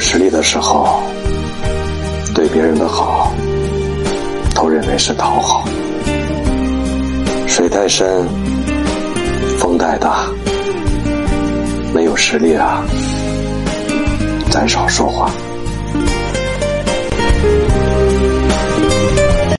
实力的时候对别人的好都认为是讨好，水太深，风太大。没有实力啊。咱少说话。